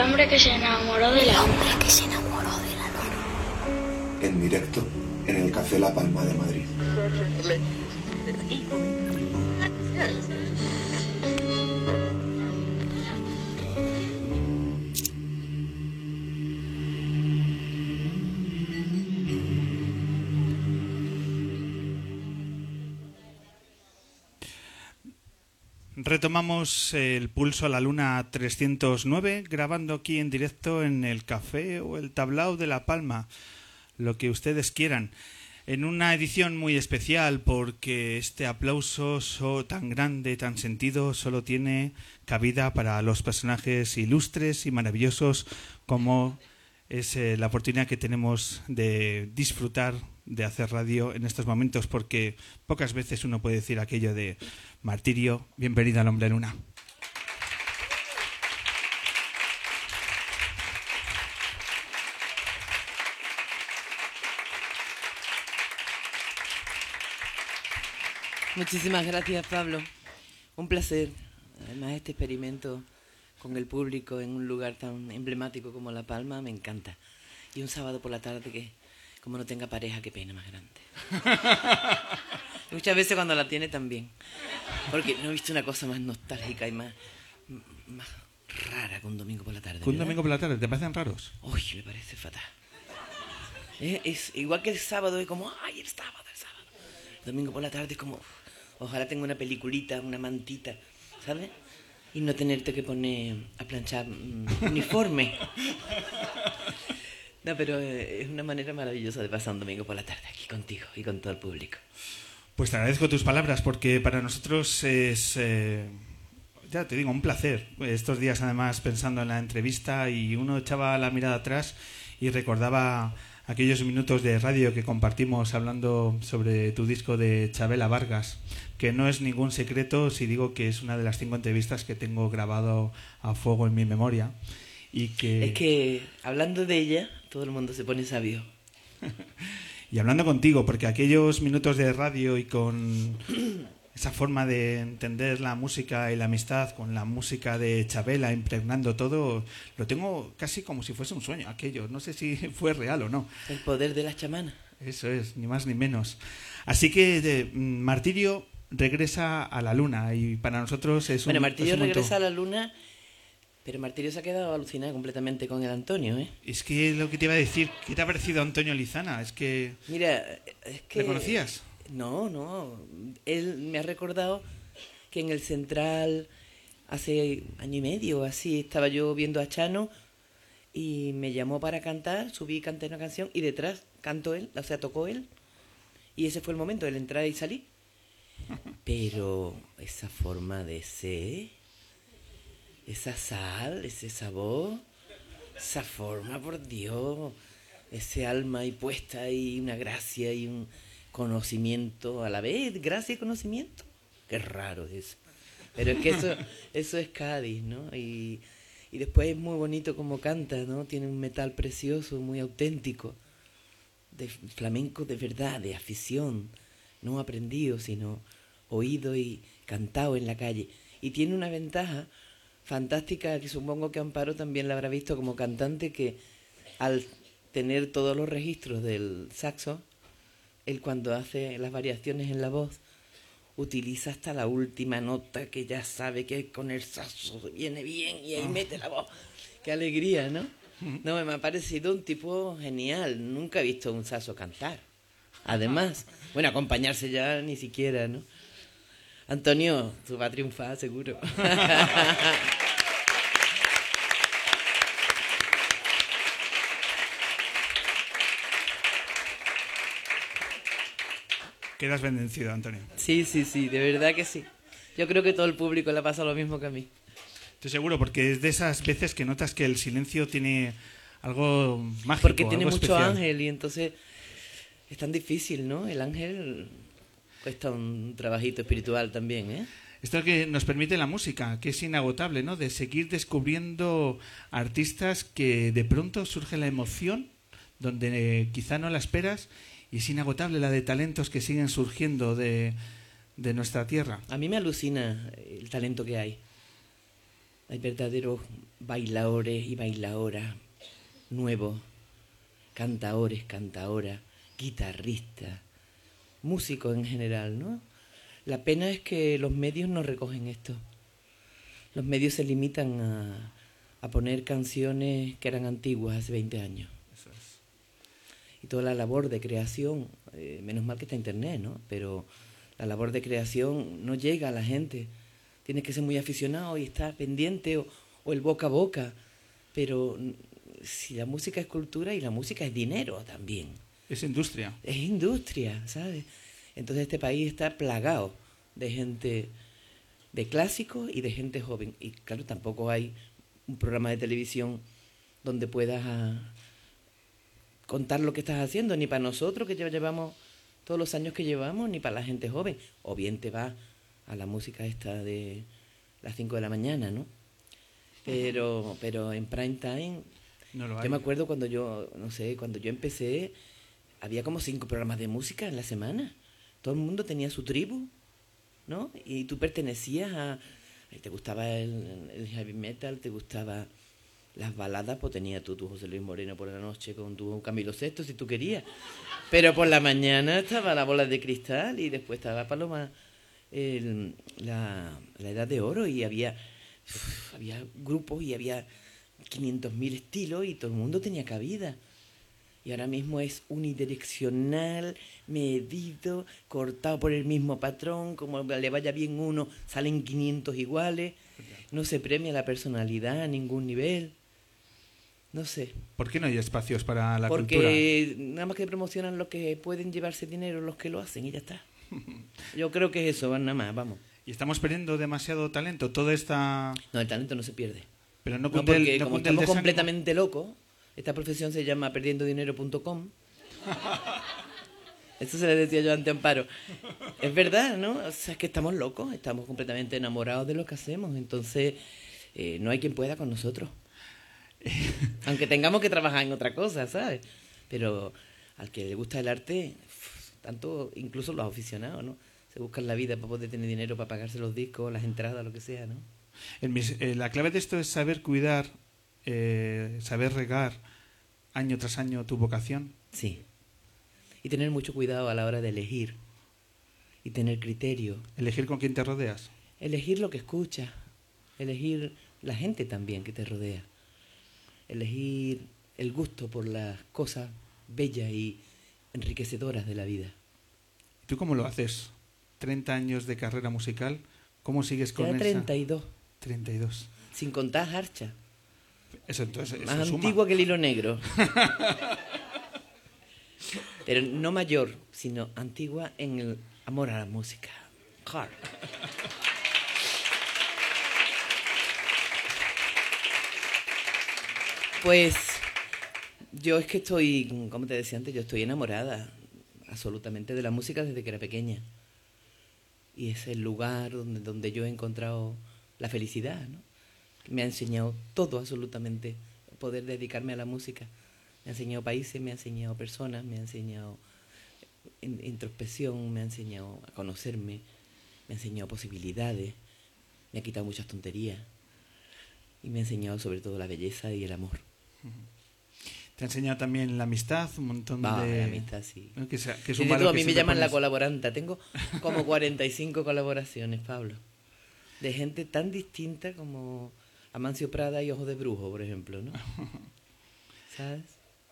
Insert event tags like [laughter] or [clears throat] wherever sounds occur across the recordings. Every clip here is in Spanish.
hombre que se enamoró de la hombre que se enamoró de la luna. En directo, en el Café La Palma de Madrid. Retomamos el pulso a la luna 309, grabando aquí en directo en el café o el tablao de La Palma, lo que ustedes quieran, en una edición muy especial porque este aplauso tan grande, tan sentido, solo tiene cabida para los personajes ilustres y maravillosos como es eh, la oportunidad que tenemos de disfrutar de hacer radio en estos momentos porque pocas veces uno puede decir aquello de martirio, bienvenida al hombre luna. Muchísimas gracias, Pablo. Un placer. Además, este experimento con el público en un lugar tan emblemático como La Palma me encanta. Y un sábado por la tarde que, como no tenga pareja, qué pena más grande. [laughs] Muchas veces cuando la tiene también. Porque no he visto una cosa más nostálgica y más, más rara que un domingo por la tarde. ¿Un domingo por la tarde? ¿Te parecen raros? Uy, me parece fatal. Es, igual que el sábado, es como, ay, el sábado, el sábado. Domingo por la tarde es como, ojalá tenga una peliculita, una mantita, ¿sabes? Y no tenerte que poner a planchar mm, uniforme. [laughs] No, pero eh, es una manera maravillosa de pasar un domingo por la tarde aquí contigo y con todo el público. Pues te agradezco tus palabras porque para nosotros es, eh, ya te digo, un placer. Estos días además pensando en la entrevista y uno echaba la mirada atrás y recordaba aquellos minutos de radio que compartimos hablando sobre tu disco de Chabela Vargas, que no es ningún secreto si digo que es una de las cinco entrevistas que tengo grabado a fuego en mi memoria. Y que... Es que hablando de ella, todo el mundo se pone sabio. [laughs] y hablando contigo, porque aquellos minutos de radio y con [clears throat] esa forma de entender la música y la amistad con la música de Chabela impregnando todo, lo tengo casi como si fuese un sueño aquello. No sé si [laughs] fue real o no. El poder de la chamana. Eso es, ni más ni menos. Así que de, mm, Martirio regresa a la luna y para nosotros es un... Bueno, Martirio regresa a la luna pero Martirio se ha quedado alucinado completamente con el Antonio, ¿eh? Es que lo que te iba a decir, ¿qué te ha parecido Antonio Lizana? Es que... Mira, es que... ¿Le conocías? No, no. Él me ha recordado que en el Central hace año y medio así estaba yo viendo a Chano y me llamó para cantar, subí y canté una canción y detrás cantó él, o sea, tocó él. Y ese fue el momento de la entrada y salí. [laughs] Pero esa forma de ser esa sal, ese sabor, esa forma, por Dios, ese alma ahí puesta y una gracia y un conocimiento a la vez, gracia y conocimiento. Qué raro eso. Pero es que eso, [laughs] eso es Cádiz, ¿no? Y, y después es muy bonito como canta, ¿no? Tiene un metal precioso, muy auténtico, de flamenco de verdad, de afición, no aprendido, sino oído y cantado en la calle. Y tiene una ventaja fantástica que supongo que Amparo también la habrá visto como cantante que al tener todos los registros del saxo, él cuando hace las variaciones en la voz utiliza hasta la última nota que ya sabe que con el saxo viene bien y ahí ah. mete la voz. Qué alegría, ¿no? No, me ha parecido un tipo genial. Nunca he visto un saxo cantar. Además, bueno, acompañarse ya ni siquiera, ¿no? Antonio, tú vas a triunfar, seguro. [laughs] Quedas bendecido, Antonio. Sí, sí, sí, de verdad que sí. Yo creo que todo el público le pasa lo mismo que a mí. Estoy seguro, porque es de esas veces que notas que el silencio tiene algo mágico. Porque tiene mucho ángel y entonces es tan difícil, ¿no? El ángel Cuesta un trabajito espiritual también, ¿eh? Esto que nos permite la música, que es inagotable, ¿no? De seguir descubriendo artistas que de pronto surge la emoción donde quizá no la esperas y es inagotable la de talentos que siguen surgiendo de, de nuestra tierra. A mí me alucina el talento que hay. Hay verdaderos bailadores y bailadoras nuevos, cantaores, cantaoras, guitarristas, músicos en general, ¿no? La pena es que los medios no recogen esto. Los medios se limitan a, a poner canciones que eran antiguas hace 20 años. Y toda la labor de creación, eh, menos mal que está Internet, ¿no? Pero la labor de creación no llega a la gente. Tienes que ser muy aficionado y estar pendiente o, o el boca a boca. Pero mm, si la música es cultura y la música es dinero también. Es industria. Es industria, ¿sabes? Entonces este país está plagado de gente de clásicos y de gente joven. Y claro, tampoco hay un programa de televisión donde puedas ah, contar lo que estás haciendo, ni para nosotros que ya llevamos todos los años que llevamos, ni para la gente joven. O bien te va a la música esta de las 5 de la mañana, ¿no? Pero, pero en prime time, No lo hay. yo me acuerdo cuando yo, no sé, cuando yo empecé, había como cinco programas de música en la semana. Todo el mundo tenía su tribu, ¿no? Y tú pertenecías a... Te gustaba el, el heavy metal, te gustaba las baladas, pues tenía tú tu José Luis Moreno por la noche con tu Camilo Sesto, si tú querías. Pero por la mañana estaba la bola de cristal y después estaba Paloma, el- la, la Edad de Oro y había, uf, había grupos y había 500.000 estilos y todo el mundo tenía cabida. Y ahora mismo es unidireccional, medido, cortado por el mismo patrón, como le vaya bien uno, salen 500 iguales, no se premia la personalidad a ningún nivel. No sé, ¿Por qué no hay espacios para la cultura? porque nada más que promocionan los que pueden llevarse dinero, los que lo hacen y ya está. [laughs] Yo creo que es eso, nada más, vamos. Y estamos perdiendo demasiado talento. Toda esta... No, el talento no se pierde. Pero no No, el- porque no como estamos completamente locos, esta profesión se llama perdiendodinero.com. [laughs] Eso se le decía yo ante Amparo. Es verdad, ¿no? O sea, es que estamos locos, estamos completamente enamorados de lo que hacemos. Entonces, eh, no hay quien pueda con nosotros. [laughs] Aunque tengamos que trabajar en otra cosa, ¿sabes? Pero al que le gusta el arte, tanto incluso los aficionados, ¿no? Se buscan la vida para poder tener dinero para pagarse los discos, las entradas, lo que sea, ¿no? En mis- eh, la clave de esto es saber cuidar, eh, saber regar año tras año tu vocación. Sí. Y tener mucho cuidado a la hora de elegir. Y tener criterio. Elegir con quién te rodeas. Elegir lo que escuchas. Elegir la gente también que te rodea. Elegir el gusto por las cosas bellas y enriquecedoras de la vida. ¿Tú cómo lo haces? 30 años de carrera musical. ¿Cómo sigues con Ya esa? 32. 32. Sin contar Harcha. Eso entonces eso Más suma. antigua que el hilo negro. [laughs] Pero no mayor, sino antigua en el amor a la música. Hard. Pues yo es que estoy, como te decía antes, yo estoy enamorada absolutamente de la música desde que era pequeña. Y es el lugar donde, donde yo he encontrado la felicidad, ¿no? Me ha enseñado todo absolutamente, poder dedicarme a la música. Me ha enseñado países, me ha enseñado personas, me ha enseñado in- introspección, me ha enseñado a conocerme, me ha enseñado posibilidades, me ha quitado muchas tonterías y me ha enseñado sobre todo la belleza y el amor. Te ha enseñado también la amistad, un montón Va, de... la amistad, sí. ¿no? Que, sea- que es un valor a mí me llaman la colaboranta. Tengo [laughs] como 45 colaboraciones, Pablo. De gente tan distinta como Amancio Prada y Ojo de Brujo, por ejemplo, ¿no? [laughs] ¿Sabes?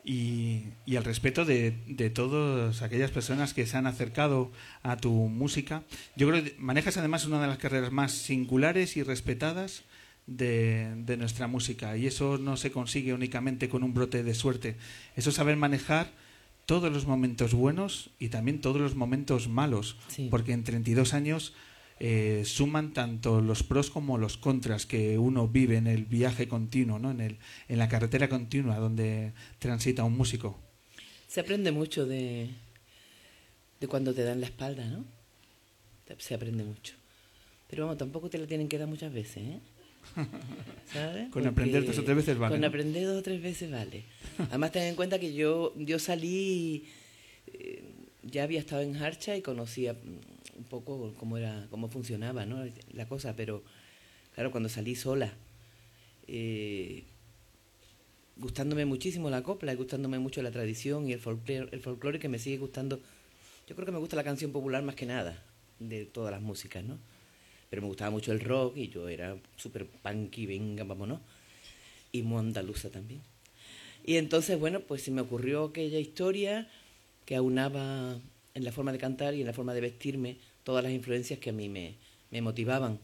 Y, y el respeto de, de todas aquellas personas que se han acercado a tu música. Yo creo que manejas además una de las carreras más singulares y respetadas de, de nuestra música. Y eso no se consigue únicamente con un brote de suerte. Eso es saber manejar todos los momentos buenos y también todos los momentos malos. Sí. Porque en 32 años eh, suman tanto los pros como los contras que uno vive en el viaje continuo, ¿no? en, el, en la carretera continua donde transita un músico. Se aprende mucho de, de cuando te dan la espalda, ¿no? Se aprende mucho. Pero vamos, tampoco te la tienen que dar muchas veces, ¿eh? [laughs] ¿Sabes? Con aprender dos o tres veces vale, Con ¿no? aprender dos o tres veces vale. Además, ten en cuenta que yo, yo salí, eh, ya había estado en Harcha y conocía un poco cómo era, cómo funcionaba, ¿no? La cosa, pero claro, cuando salí sola eh, gustándome muchísimo la copla y gustándome mucho la tradición y el folclore, el folclore que me sigue gustando. Yo creo que me gusta la canción popular más que nada de todas las músicas, ¿no? Pero me gustaba mucho el rock y yo era súper punky, venga, vámonos. Y muy andaluza también. Y entonces, bueno, pues se me ocurrió aquella historia que aunaba en la forma de cantar y en la forma de vestirme todas las influencias que a mí me, me motivaban.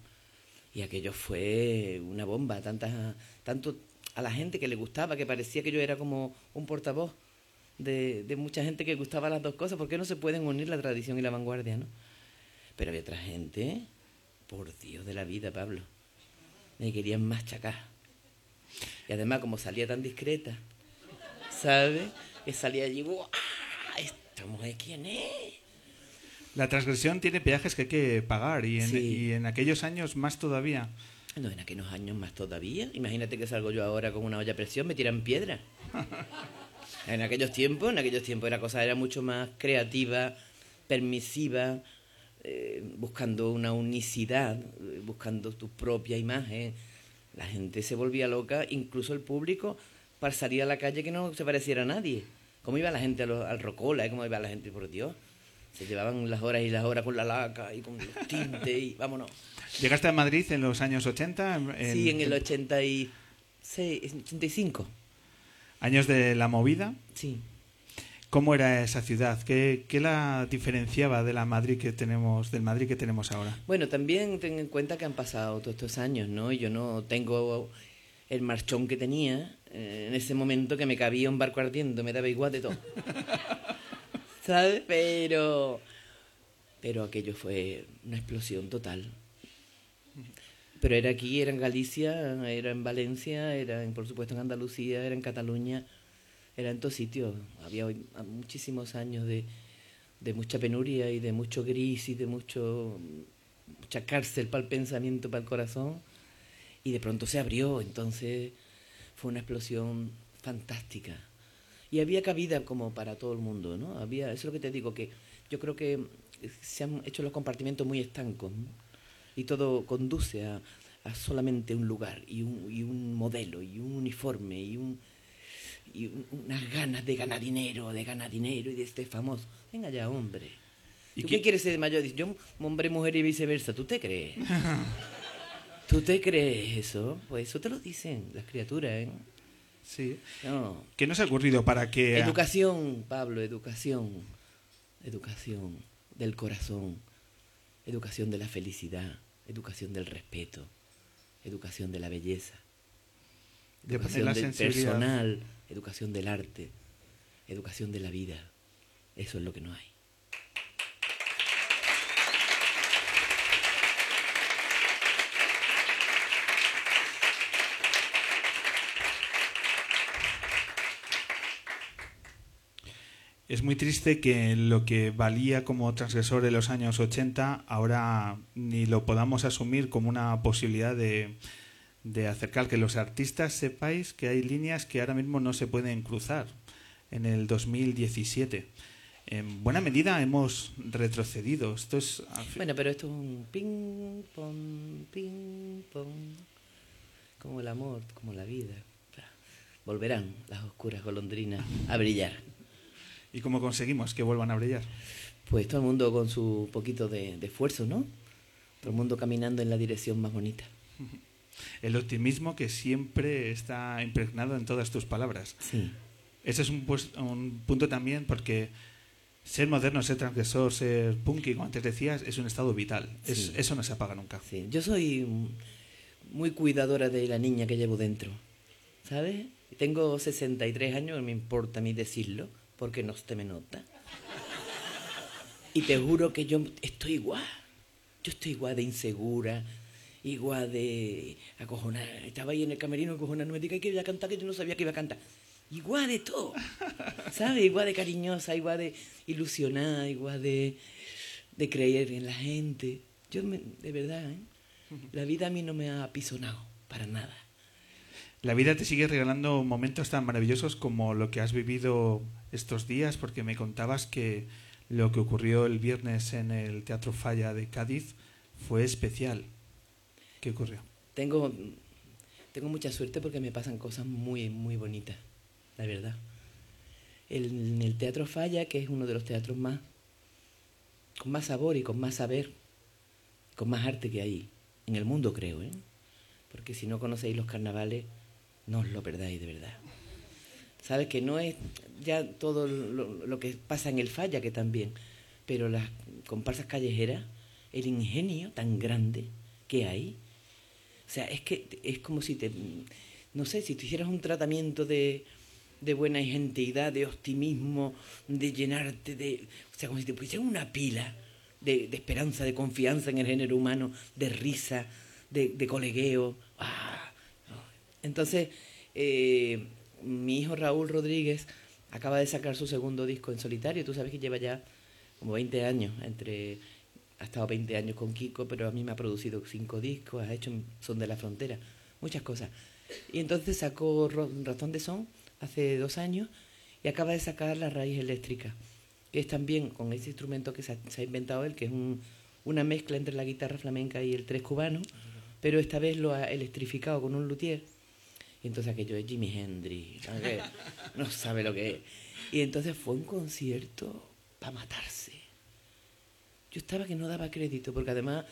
Y aquello fue una bomba, tantas, tanto a la gente que le gustaba, que parecía que yo era como un portavoz de, de mucha gente que gustaba las dos cosas, porque no se pueden unir la tradición y la vanguardia, ¿no? Pero había otra gente, por Dios de la vida, Pablo, me querían machacar. Y además, como salía tan discreta, ¿sabes? Que salía allí, ¡buah! ¿Esta mujer quién es? La transgresión tiene peajes que hay que pagar y en, Sí. y en aquellos años más todavía. No, en aquellos años más todavía. Imagínate que salgo yo ahora con una olla a presión, me tiran piedra. [laughs] En aquellos tiempos, en aquellos tiempos la cosa era mucho más creativa, permisiva, eh, buscando una unicidad, eh, buscando tu propia imagen. La gente se volvía loca, incluso el público, para salir a la calle que no se pareciera a nadie. ¿Cómo iba la gente al Rocola? ¿eh? ¿Cómo iba la gente, por Dios? Se llevaban las horas y las horas con la laca y con los [laughs] tintes y vámonos. ¿Llegaste a Madrid en los años 80? en- Sí, en el 86, 85. Años de la movida. Sí. ¿Cómo era esa ciudad? ¿Qué, qué la diferenciaba de la Madrid que tenemos, del Madrid que tenemos ahora? Bueno, también ten en cuenta que han pasado todos estos años, ¿no? Yo no tengo el marchón que tenía eh, en ese momento que me cabía un barco ardiendo, me daba igual de todo. [laughs] ¿Sabes? Pero, pero aquello fue una explosión total. Pero era aquí, era en Galicia, era en Valencia, era en, por supuesto en Andalucía, era en Cataluña, era en todos sitios. Había muchísimos años de, de mucha penuria y de mucho gris y de mucho mucha cárcel para el pensamiento, para el corazón. Y de pronto se abrió, entonces fue una explosión fantástica. Y había cabida como para todo el mundo, ¿no? Había, eso es lo que te digo, que yo creo que se han hecho los compartimentos muy estancos. Y todo conduce a, a solamente un lugar y un, y un modelo y un uniforme y, un, y un- unas ganas de ganar dinero, de ganar dinero y de este famoso. Venga ya, hombre. ¿Y ¿Tú qué- qué quieres ser de mayor? Dices, yo, hombre, mujer y viceversa. ¿Tú te crees? [laughs] ¿Tú te crees eso? Pues eso te lo dicen las criaturas, ¿eh? Sí. No. ¿Qué nos ha ocurrido para que... Educación, Pablo, educación. Educación del corazón. Educación de la felicidad. Educación del respeto. Educación de la belleza. De Educación la del personal. Educación del arte. Educación de la vida. Eso es lo que no hay. Es muy triste que lo que valía como transgresor en los años 80 ahora ni lo podamos asumir como una posibilidad de, de acercar que los artistas sepáis que hay líneas que ahora mismo no se pueden cruzar en el 2017. En buena medida hemos retrocedido. Esto es Bueno, pero esto es un ping, pong, ping, pong. Como el amor, como la vida. Volverán las oscuras golondrinas a brillar. ¿Y cómo conseguimos que vuelvan a brillar? Pues todo el mundo con su poquito de, de esfuerzo, ¿no? Todo el mundo caminando en la dirección más bonita. El optimismo que siempre está impregnado en todas tus palabras. Sí. Ese es un, pues- un punto también porque ser moderno, ser transgresor, ser punky, como antes decías, es un estado vital. Es- Sí. eso no se apaga nunca. Sí, yo soy muy cuidadora de la niña que llevo dentro, ¿sabes? Tengo 63 años, no me importa a mí decirlo, porque no se me nota. Y te juro que yo estoy igual. Yo estoy igual de insegura, igual de acojonada. Estaba ahí en el camerino acojonada, no me diga que iba a cantar, que yo no sabía que iba a cantar. Igual de todo, ¿sabes? Igual de cariñosa, igual de ilusionada, igual de, de creer en la gente. Yo, me- de verdad, ¿eh? la vida a mí no me ha apisonado para nada. La vida te sigue regalando momentos tan maravillosos como lo que has vivido estos días, porque me contabas que lo que ocurrió el viernes en el Teatro Falla de Cádiz fue especial. ¿Qué ocurrió? Tengo, tengo mucha suerte porque me pasan cosas muy, muy bonitas, la verdad. En el Teatro Falla, que es uno de los teatros más con más sabor y con más saber, con más arte que hay en el mundo, creo, ¿eh? Porque si no conocéis los carnavales, no os lo perdáis de verdad. Sabes que no es ya todo lo que pasa en el falla, que también, pero las comparsas callejeras, el ingenio tan grande que hay, o sea, es que es como si te, no sé, si tú hicieras un tratamiento de, de buena genteidad, de optimismo, de llenarte de, o sea, como si te pusieran una pila de, de esperanza, de confianza en el género humano, de risa, de, de colegueo. ¡Ah! Entonces, eh, mi hijo Raúl Rodríguez acaba de sacar su segundo disco en solitario. Tú sabes que lleva ya como 20 años, entre ha estado 20 años con Kiko, pero a mí me ha producido cinco discos, ha hecho Son de la Frontera, muchas cosas. Y entonces sacó Razón de Son hace dos años y acaba de sacar La Raíz Eléctrica, que es también con ese instrumento que se ha, se ha inventado él, que es un- una mezcla entre la guitarra flamenca y el tres cubano, pero esta vez lo ha electrificado con un luthier. Y entonces aquello es Jimi Hendrix, [laughs] no sabe lo que es. Y entonces fue un concierto para matarse. Yo estaba que no daba crédito, porque además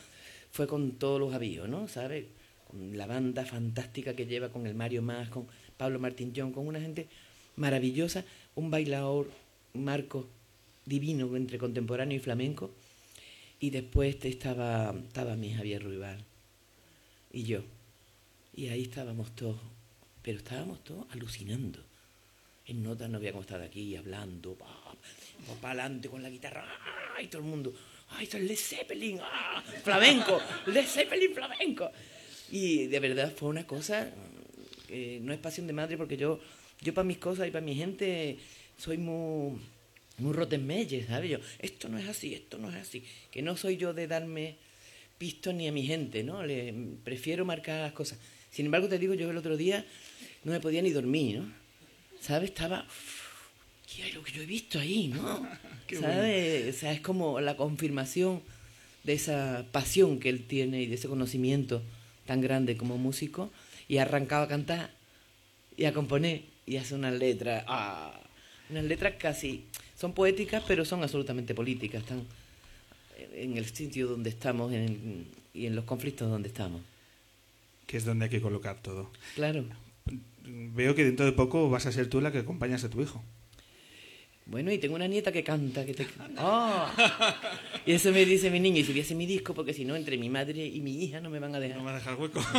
fue con todos los avíos, ¿no? ¿Sabes? Con la banda fantástica que lleva, con el Mario Más, con Pablo Martín John, con una gente maravillosa, un bailador, Marco, divino entre contemporáneo y flamenco. Y después te estaba, estaba mi Javier Ruibal y yo. Y ahí estábamos todos, pero estábamos todos alucinando. En notas no habíamos estado aquí hablando, para adelante con la guitarra, ¡ay! Todo el mundo, ¡ay! Es Led Zeppelin, ¡ah! Flamenco, Led Zeppelin flamenco. Y de verdad fue una cosa, que no es pasión de madre porque yo, yo para mis cosas y para mi gente soy muy, muy rotemelle, ¿sabes? Yo, esto no es así, esto no es así. Que no soy yo de darme pisto ni a mi gente, ¿no? Le, prefiero marcar las cosas. Sin embargo, te digo, yo el otro día no me podía ni dormir, ¿no? ¿Sabes? Estaba... ¿Qué es lo que yo he visto ahí, no? [laughs] Qué ¿Sabes? O sea, es como la confirmación de esa pasión que él tiene y de ese conocimiento tan grande como músico. Y ha arrancado a cantar y a componer y hace unas letras... ¡Ah! Unas letras casi... Son poéticas, pero son absolutamente políticas. Están en el sitio donde estamos en- y en los conflictos donde estamos. Que es donde hay que colocar todo. Claro. Veo que dentro de poco vas a ser tú la que acompañas a tu hijo. Bueno, y tengo una nieta que canta, que te... ¡Ah! Y eso me dice mi niña, y si hubiese mi disco, porque si no, entre mi madre y mi hija no me van a dejar. No me va a dejar hueco. [laughs]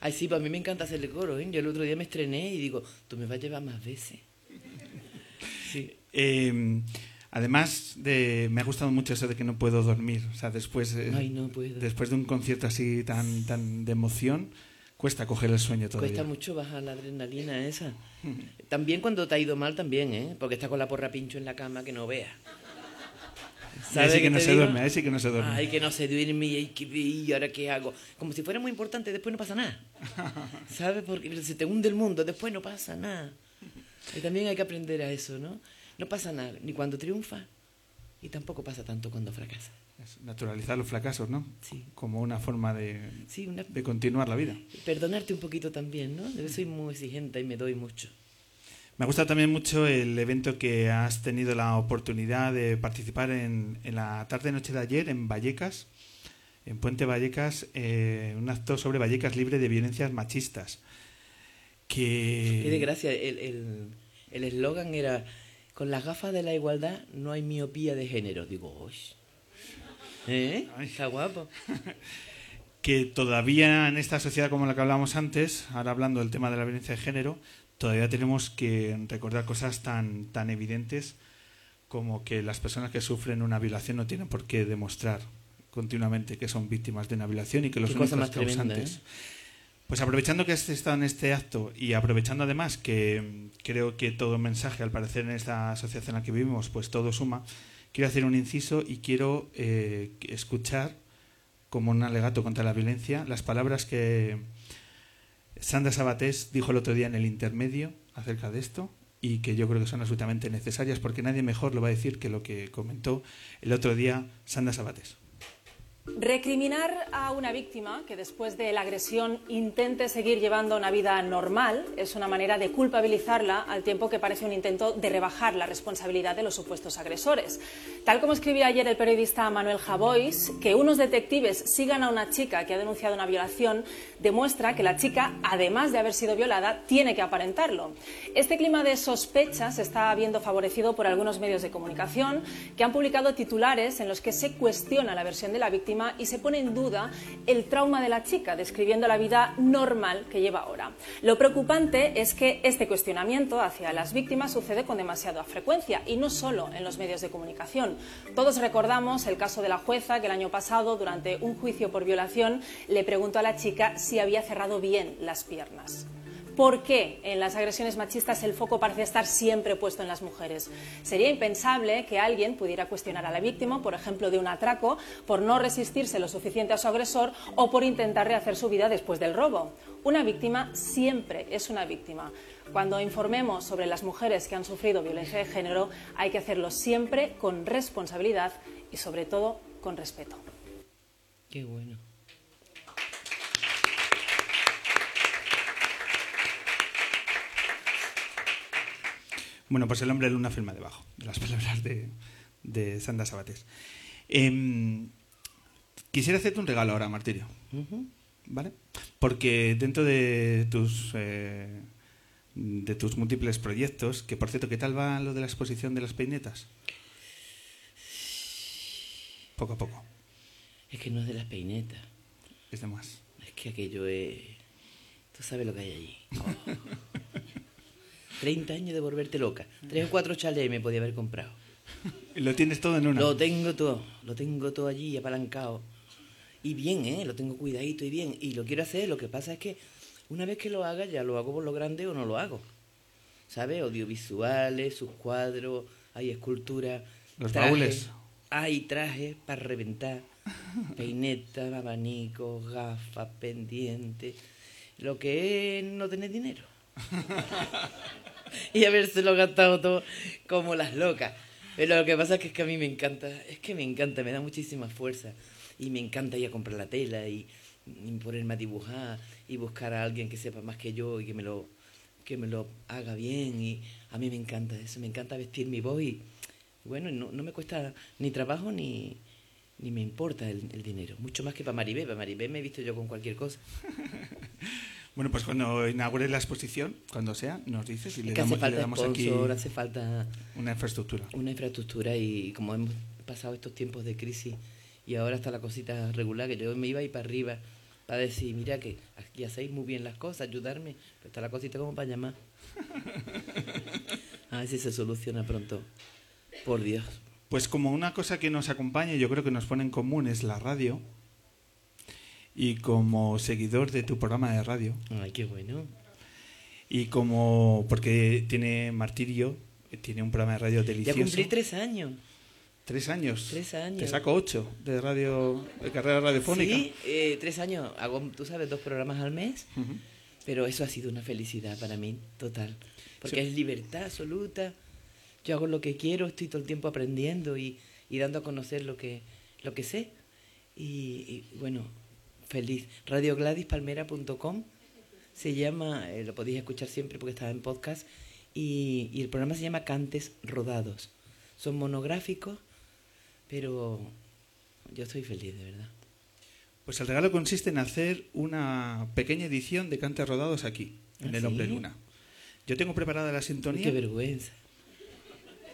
Ay, sí, pues a mí me encanta hacerle coro, ¿eh? Yo el otro día me estrené y digo, tú me vas a llevar más veces. Sí. Eh, además, de, me ha gustado mucho eso de que no puedo dormir. O sea, después, eh, Ay, no puedo. después de un concierto así tan, tan de emoción, cuesta coger el sueño todavía. Cuesta mucho bajar la adrenalina esa. También cuando te ha ido mal, también, ¿eh? Porque está con la porra pincho en la cama que no veas. Y ahí sí qué que no se digo? duerme, ahí sí que no se duerme. Ay, que no se duerme y, que- y ahora qué hago. Como si fuera muy importante, después no pasa nada. [laughs] ¿Sabes? Porque se te hunde el mundo, después no pasa nada. Y también hay que aprender a eso, ¿no? No pasa nada, ni cuando triunfa, y tampoco pasa tanto cuando fracasa. Es naturalizar los fracasos, ¿no? Sí. Como una forma de, Sí, una... de continuar la vida. perdonarte un poquito también, ¿no? Yo soy muy exigente y me doy mucho. Me ha gustado también mucho el evento que has tenido la oportunidad de participar en, en la tarde-noche de ayer en Vallecas, en Puente Vallecas, eh, un acto sobre Vallecas libre de violencias machistas. Que... Qué desgracia, el el- el eslogan era, con las gafas de la igualdad no hay miopía de género. Digo, uy. ¿Eh? Está guapo. [laughs] que todavía en esta sociedad como la que hablábamos antes, ahora hablando del tema de la violencia de género, todavía tenemos que recordar cosas tan, tan evidentes como que las personas que sufren una violación no tienen por qué demostrar continuamente que son víctimas de una violación y que los únicos más tremenda, causantes. ¿eh? Pues aprovechando que has estado en este acto y aprovechando además que mm, creo que todo mensaje, al parecer en esta sociedad en la que vivimos, pues todo suma, quiero hacer un inciso y quiero eh, escuchar como un alegato contra la violencia las palabras que Sandra Sabatés dijo el otro día en el intermedio acerca de esto y que yo creo que son absolutamente necesarias porque nadie mejor lo va a decir que lo que comentó el otro día Sandra Sabatés. Recriminar a una víctima que después de la agresión intente seguir llevando una vida normal es una manera de culpabilizarla al tiempo que parece un intento de rebajar la responsabilidad de los supuestos agresores. Tal como escribía ayer el periodista Manuel Javois, que unos detectives sigan a una chica que ha denunciado una violación demuestra que la chica, además de haber sido violada, tiene que aparentarlo. Este clima de sospechas está viendo favorecido por algunos medios de comunicación que han publicado titulares en los que se cuestiona la versión de la víctima y se pone en duda el trauma de la chica, describiendo la vida normal que lleva ahora. Lo preocupante es que este cuestionamiento hacia las víctimas sucede con demasiada frecuencia y no solo en los medios de comunicación. Todos recordamos el caso de la jueza que el año pasado, durante un juicio por violación, le preguntó a la chica si había cerrado bien las piernas. ¿Por qué en las agresiones machistas el foco parece estar siempre puesto en las mujeres? Sería impensable que alguien pudiera cuestionar a la víctima, por ejemplo, de un atraco, por no resistirse lo suficiente a su agresor o por intentar rehacer su vida después del robo. Una víctima siempre es una víctima. Cuando informemos sobre las mujeres que han sufrido violencia de género, hay que hacerlo siempre con responsabilidad y, sobre todo, con respeto. Qué bueno. Bueno, pues el hombre luna firma debajo de las [laughs] palabras de, de Sandra Sabates. Em, quisiera hacerte un regalo ahora, Martirio. ¿Vale? Porque dentro de tus, eh, de tus múltiples proyectos, que por cierto, ¿qué tal va lo de la exposición de las peinetas? Poco a poco. Es que no es de las peinetas. Es de más. Es que aquello es... Tú sabes lo que hay allí. [laughs] 30 años de volverte loca. Tres o cuatro chalés me podía haber comprado. Lo tienes todo en una. Lo tengo todo, lo tengo todo allí apalancado. Y bien, ¿eh? Lo tengo cuidadito y bien. Y lo quiero hacer, lo que pasa es que una vez que lo haga, ya lo hago por lo grande o no lo hago. ¿Sabes? Audiovisuales, sus cuadros, hay esculturas. Los trajes, baúles. Hay trajes para reventar. [laughs] Peinetas, abanicos, gafas, pendientes. Lo que es no tener dinero. [laughs] [laughs] y habérselo gastado todo como las locas. Pero lo que pasa es que, a mí me encanta, es que me encanta, me da muchísima fuerza. Y me encanta ir a comprar la tela y, y ponerme a dibujar y buscar a alguien que sepa más que yo y que me lo, que me lo haga bien. Y a mí me encanta eso, me encanta vestir mi voz y bueno, no, no me cuesta ni trabajo ni, ni me importa el, el dinero. Mucho más que para Maribé. Para Maribé me he visto yo con cualquier cosa. [laughs] Bueno, pues cuando inaugures la exposición, cuando sea, nos dices y le damos, hace falta le damos aquí hace falta una infraestructura. una infraestructura y como hemos pasado estos tiempos de crisis y ahora está la cosita regular, que yo me iba a ir para arriba para decir, mira que aquí hacéis muy bien las cosas, ayudarme, pero está la cosita como para llamar. [laughs] A ver si se soluciona pronto. Por Dios. Pues como una cosa que nos acompaña, y yo creo que nos pone en común es la radio. Y como seguidor de tu programa de radio, Ay, qué bueno. y como porque tiene Martirio, tiene un programa de radio Ya delicioso. cumplí tres años. Tres años. Tres años. Te saco ocho de radio, de carrera radiofónica. Sí, eh, tres años. Hago, tú sabes, dos programas al mes. Pero eso ha sido una felicidad para mí, total. Porque Sí. es libertad absoluta. Yo hago lo que quiero, estoy todo el tiempo aprendiendo y, y dando a conocer lo que, lo que sé. Y, y, bueno, feliz. RadioGladysPalmera.com se llama, eh, lo podéis escuchar siempre porque está en podcast. Y, y el programa se llama Cantes Rodados. Son monográficos, pero yo estoy feliz, de verdad. Pues el regalo consiste en hacer una pequeña edición de cantes rodados aquí, en ¿Ah, El Hombre sí? Luna. Yo tengo preparada la sintonía. qué vergüenza.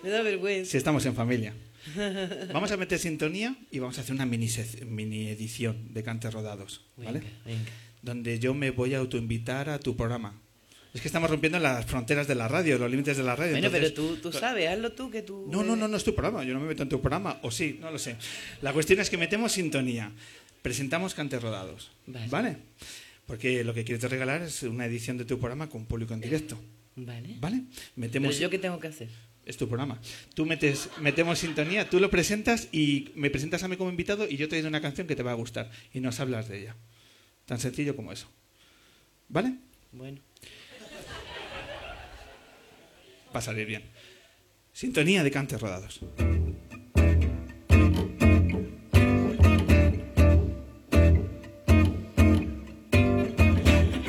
Me da vergüenza. Si estamos en familia. Vamos a meter sintonía y vamos a hacer una mini, mini edición de cantes rodados, ¿vale? Venga, venga. Donde yo me voy a autoinvitar a tu programa. Es que estamos rompiendo las fronteras de la radio, los límites de la radio. Bueno, entonces- pero tú, tú sabes, hazlo tú que tú... No, no, no, no es tu programa. Yo no me meto en tu programa. O sí, no lo sé. La cuestión es que metemos sintonía. Presentamos cantes rodados. Vale. ¿Vale? Porque lo que quieres regalar es una edición de tu programa con público en directo. Vale. ¿Vale? Pero Metemos. yo qué tengo que hacer es tu programa. Tú metes, metemos sintonía, tú lo presentas y me presentas a mí como invitado y yo te doy una canción que te va a gustar y nos hablas de ella. Tan sencillo como eso. ¿Vale? Bueno. Va a salir bien. Sintonía de cantes rodados.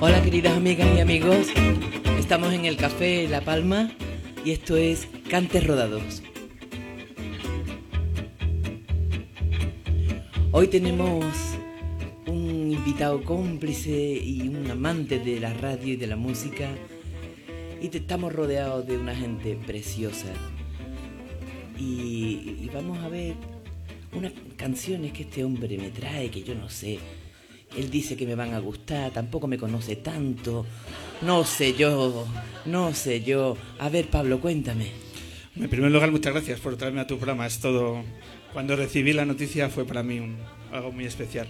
Hola queridas amigas y amigos, estamos en el Café La Palma y esto es Cantes Rodados. Hoy tenemos un invitado cómplice y un amante de la radio y de la música y estamos rodeados de una gente preciosa. Y, y vamos a ver unas canciones que este hombre me trae que yo no sé. Él dice que me van a gustar, tampoco me conoce tanto. No sé yo, no sé yo. A ver, Pablo, cuéntame. En primer lugar, muchas gracias por traerme a tu programa. Es todo. Cuando recibí la noticia fue para mí un- algo muy especial.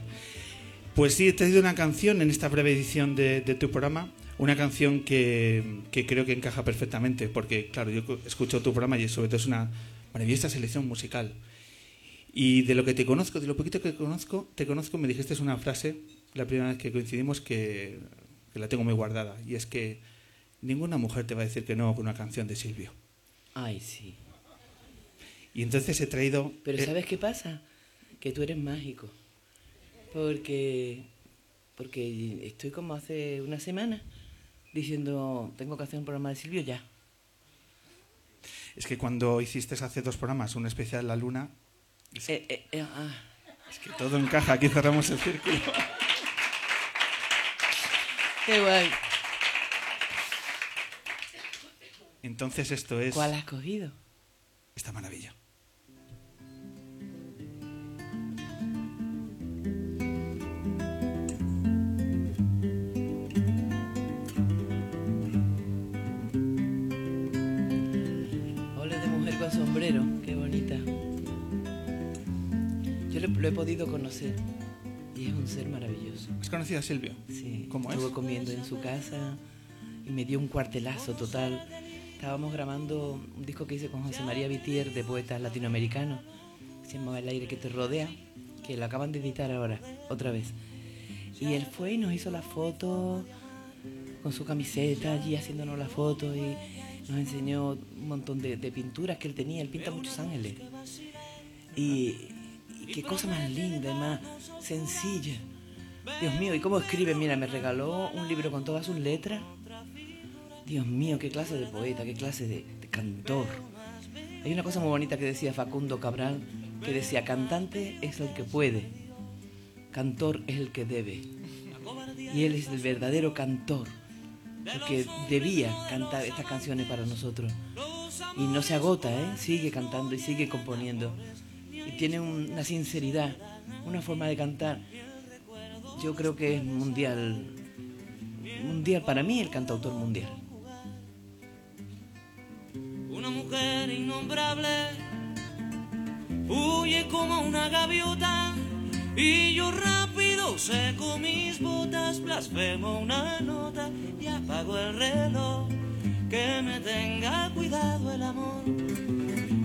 Pues sí, he traído una canción en esta breve edición de, tu programa. Una canción que, que creo que encaja perfectamente, porque, claro, yo escucho tu programa y sobre todo es una maravillosa selección musical. Y de lo que te conozco, de lo poquito que conozco, te conozco, me dijiste una frase la primera vez que coincidimos que, que la tengo muy guardada. Y es que ninguna mujer te va a decir que no con una canción de Silvio. Ay, sí. Y entonces he traído... Pero eh, ¿sabes qué pasa? Que tú eres mágico. Porque porque estoy como hace una semana diciendo, tengo que hacer un programa de Silvio ya. Es que cuando hiciste hace dos programas un especial La Luna, Eh, eh, eh, ah. es que todo encaja. Aquí cerramos el círculo. Qué guay. Entonces esto es ¿Cuál has cogido? esta maravilla. Ole de mujer con sombrero, qué bonita. Yo lo, lo he podido conocer un ser maravilloso. ¿Has conocido a Silvio? Sí, ¿Cómo estuve es? comiendo en su casa y me dio un cuartelazo total. Estábamos grabando un disco que hice con José María Vitier de poetas latinoamericanos. Se llama El aire que te rodea, que lo acaban de editar ahora, otra vez. Y él fue y nos hizo la foto con su camiseta allí haciéndonos la foto y nos enseñó un montón de, de pinturas que él tenía. Él pinta muchos ángeles. Y, y qué cosa más linda más sencilla. Dios mío, ¿y cómo escribe? Mira, me regaló un libro con todas sus letras. Dios mío, qué clase de poeta, qué clase de, de cantor. Hay una cosa muy bonita que decía Facundo Cabral, que decía, cantante es el que puede, cantor es el que debe. Y él es el verdadero cantor, porque debía cantar estas canciones para nosotros. Y no se agota, ¿eh? sigue cantando y sigue componiendo. Tiene un- una sinceridad, una forma de cantar. Yo creo que es mundial, mundial para mí el cantautor mundial. Una mujer innombrable huye como una gaviota y yo rápido seco mis botas, blasfemo una nota y apago el reloj. Que me tenga cuidado el amor,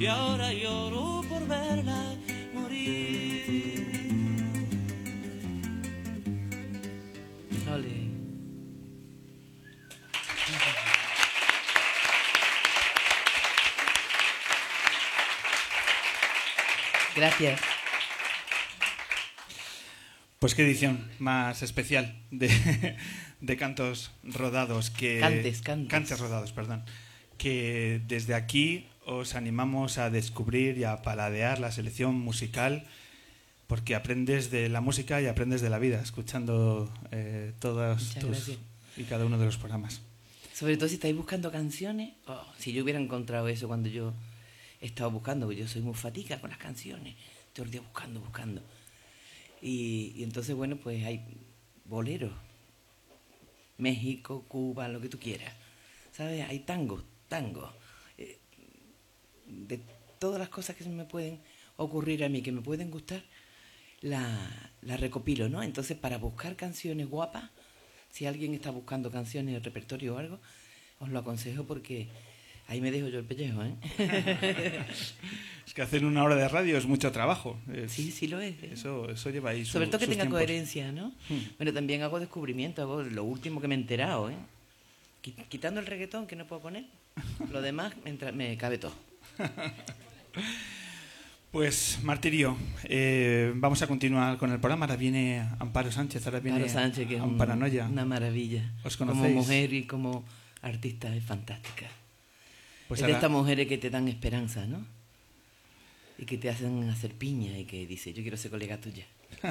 y ahora lloro por verla morir. Ole. Gracias. Pues qué edición más especial de, [laughs] de cantos rodados que Cantes, cantes. rodados, perdón, que desde aquí os animamos a descubrir y a paladear la selección musical porque aprendes de la música y aprendes de la vida escuchando eh, todos Muchas tus y cada uno de los programas. Sobre todo si estáis buscando canciones. oh, si yo hubiera encontrado eso cuando yo he estado buscando, porque yo soy muy fatica con las canciones. Todo el día buscando, buscando. Y, y entonces, bueno, pues hay boleros. México, Cuba, lo que tú quieras. ¿Sabes? Hay tango, tango. De todas las cosas que se me pueden ocurrir a mí, que me pueden gustar, la, la recopilo, ¿no? Entonces, para buscar canciones guapas, Si alguien está buscando canciones, el repertorio o algo, os lo aconsejo porque ahí me dejo yo el pellejo, ¿eh? [laughs] Es que hacer una hora de radio es mucho trabajo. Es- sí, sí lo es. ¿eh? Eso, eso lleva ahí su- Sobre todo que tenga tiempos. coherencia, ¿no? Hmm. Bueno, también hago descubrimientos, hago lo último que me he enterado, ¿eh? Qui- Quitando el reggaetón que no puedo poner, lo demás me, entra- me cabe todo. [laughs] Pues, Martirio, eh, vamos a continuar con el programa. Ahora viene Amparo Sánchez, ahora viene Paro Sánchez, que es un- Amparanoia. una maravilla. ¿Os como mujer y como artista es fantástica. Pues es de estas mujeres que te dan esperanza, ¿no? Y que te hacen hacer piña y que dice, yo quiero ser colega tuya. [laughs]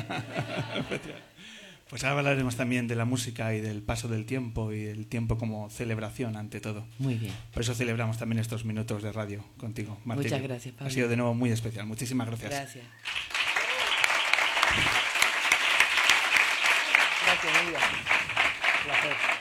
Pues ahora hablaremos también de la música y del paso del tiempo y el tiempo como celebración ante todo. Muy bien. Por eso celebramos también estos minutos de radio contigo, Martirio. Muchas gracias, Pablo. Ha sido de nuevo muy especial. Muchísimas gracias. Gracias. Gracias, amiga. Placer.